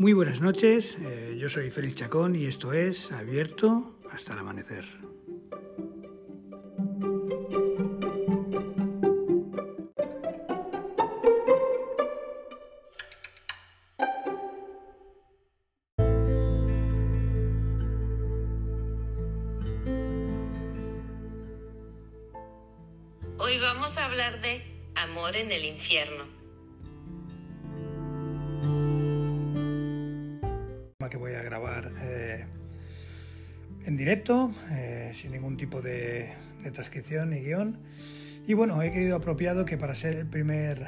Muy buenas noches, eh, yo soy Félix Chacón y esto es Abierto hasta el amanecer. Hoy vamos a hablar de amor en el infierno. En directo, eh, sin ningún tipo de, transcripción ni guion. Y bueno, he querido apropiado que para ser el primer,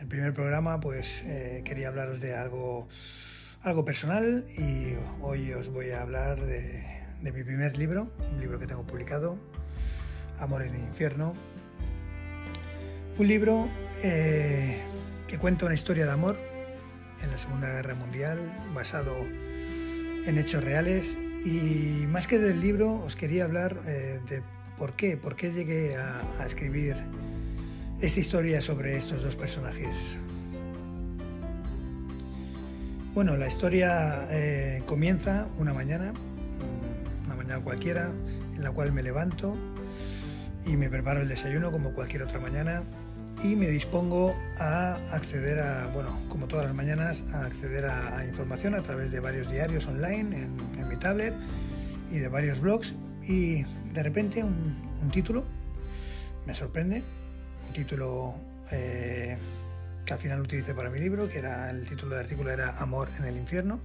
el primer programa, pues eh, quería hablaros de algo, algo personal y hoy os voy a hablar de, de mi primer libro, un libro que tengo publicado, Amor en el Infierno. Un libro que cuenta una historia de amor en la Segunda Guerra Mundial, basado en hechos reales. Y más que del libro, os quería hablar eh, de por qué, por qué llegué a, escribir esta historia sobre estos dos personajes. Bueno, la historia eh, comienza una mañana, una mañana cualquiera, en la cual me levanto y me preparo el desayuno como cualquier otra mañana y me dispongo a acceder a, bueno, como todas las mañanas, a acceder a, información a través de varios diarios online en, mi tablet y de varios blogs y de repente un, un título me sorprende, un título eh, que al final utilicé para mi libro, que era el título del artículo era Amor en el infierno.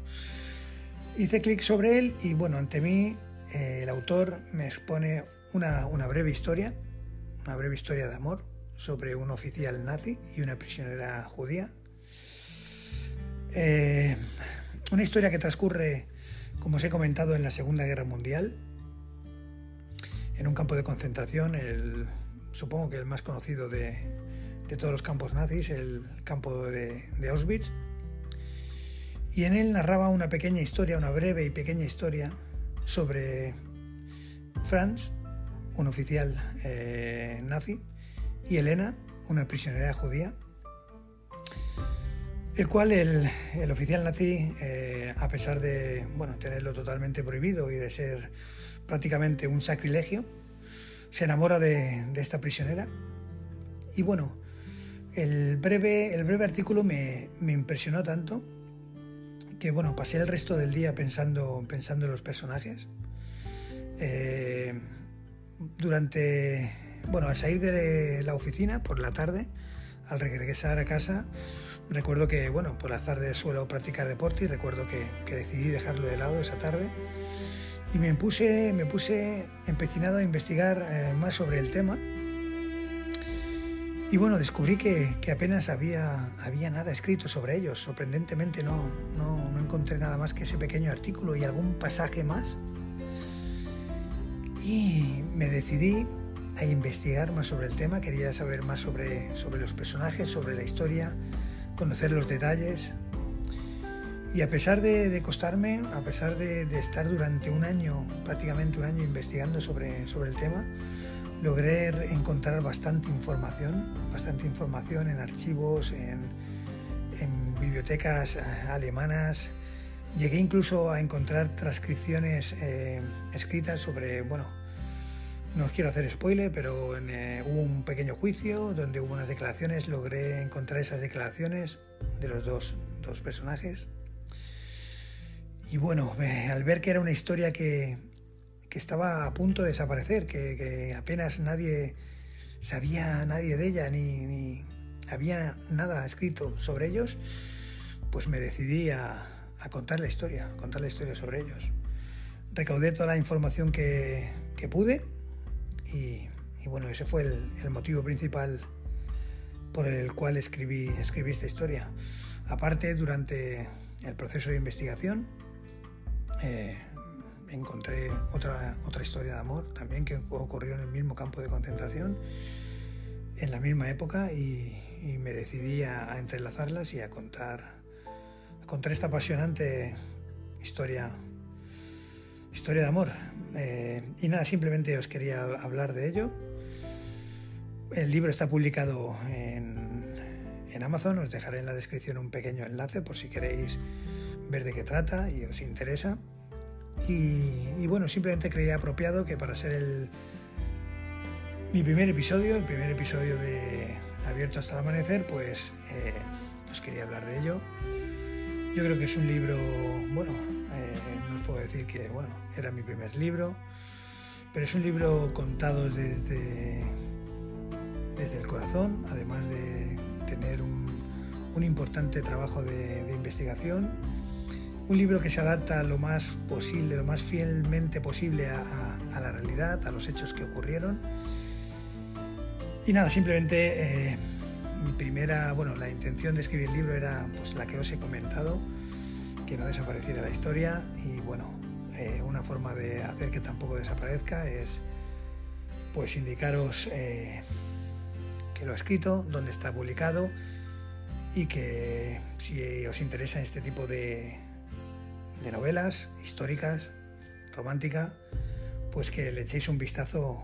Hice clic sobre él y bueno, ante mí eh, el autor me expone una, una breve historia, una breve historia de amor, sobre un oficial nazi y una prisionera judía. Eh, una historia que transcurre, como os he comentado, en la Segunda Guerra Mundial, en un campo de concentración, el, supongo que el más conocido de, todos los campos nazis, el campo de, de, Auschwitz. Y en él narraba una pequeña historia, una breve y pequeña historia sobre Franz, un oficial eh, nazi, y Elena, una prisionera judía, el cual el, el oficial nazi, eh, a pesar de bueno, tenerlo totalmente prohibido y de ser prácticamente un sacrilegio, se enamora de, de esta prisionera. Y bueno, el breve, el breve artículo me, me, impresionó tanto que bueno, pasé el resto del día pensando, pensando en los personajes. Eh, durante bueno, al salir de la oficina por la tarde, al regresar a casa, recuerdo que, bueno, por las tardes suelo practicar deporte y recuerdo que, que decidí dejarlo de lado esa tarde y me puse, me puse empecinado a investigar eh, más sobre el tema. Y bueno, descubrí que, que, apenas había, había nada escrito sobre ellos. Sorprendentemente no, no, no encontré nada más que ese pequeño artículo y algún pasaje más. Y me decidí a investigar más sobre el tema, quería saber más sobre, sobre los personajes, sobre la historia, conocer los detalles. Y a pesar de, de costarme, a pesar de, de, estar durante un año, prácticamente un año investigando sobre, sobre el tema, logré encontrar bastante información, bastante información en archivos, en, en bibliotecas eh, alemanas. Llegué incluso a encontrar transcripciones eh, escritas sobre, bueno, no os quiero hacer spoiler, pero en, eh, hubo un pequeño juicio donde hubo unas declaraciones, logré encontrar esas declaraciones de los dos, dos personajes. Y bueno, eh, al ver que era una historia que, que estaba a punto de desaparecer, que, que, apenas nadie sabía nadie de ella, ni, ni, había nada escrito sobre ellos, pues me decidí a, a contar la historia, a contar la historia sobre ellos. Recaudé toda la información que, que pude y, bueno, ese fue el, motivo principal por el cual escribí, escribí esta historia. Aparte, durante el proceso de investigación, eh, encontré otra, otra historia de amor también que ocurrió en el mismo campo de concentración, en la misma época, y, me decidí a, a, entrelazarlas y a contar, a contar esta apasionante historia, historia de amor. Eh, y nada, simplemente os quería hablar de ello. El libro está publicado en, en, Amazon, os dejaré en la descripción un pequeño enlace por si queréis ver de qué trata y os interesa. Y, bueno, simplemente creía apropiado que para ser el, mi primer episodio, el primer episodio de Abierto hasta el amanecer, pues eh, os quería hablar de ello. Yo creo que es un libro, bueno, decir que, bueno, era mi primer libro, pero es un libro contado desde, desde el corazón, además de tener un, importante trabajo de investigación un libro que se adapta lo más posible, lo más fielmente posible a, la realidad, a los hechos que ocurrieron. Y nada, simplemente eh, mi primera, bueno, la intención de escribir el libro era pues la que os he comentado, que no desapareciera la historia y bueno, eh, una forma de hacer que tampoco desaparezca es pues indicaros eh, que lo he escrito, dónde está publicado y que si os interesa este tipo de, de novelas históricas, romántica, pues que le echéis un vistazo,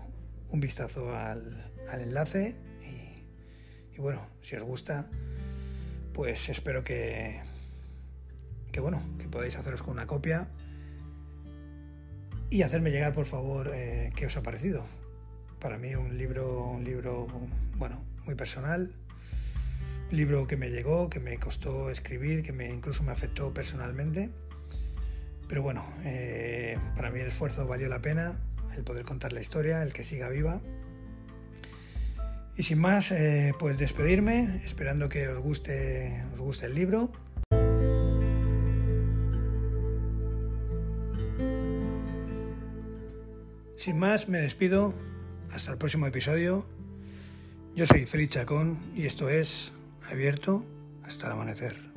un vistazo al, enlace y, bueno, si os gusta, pues espero que, que bueno, que podáis haceros con una copia y hacerme llegar por favor eh, qué os ha parecido. Para mí un libro, un libro, bueno, muy personal, un libro que me llegó, que me costó escribir, que me incluso me afectó personalmente pero bueno, eh, para mí el esfuerzo valió la pena, el poder contar la historia, el que siga viva. Y sin más, eh, pues despedirme, esperando que os guste, os guste el libro. Sin más, me despido. Hasta el próximo episodio. Yo soy Félix Chacón y esto es Abierto hasta el amanecer.